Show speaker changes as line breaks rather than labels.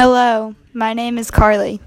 Hello, my name is Carly.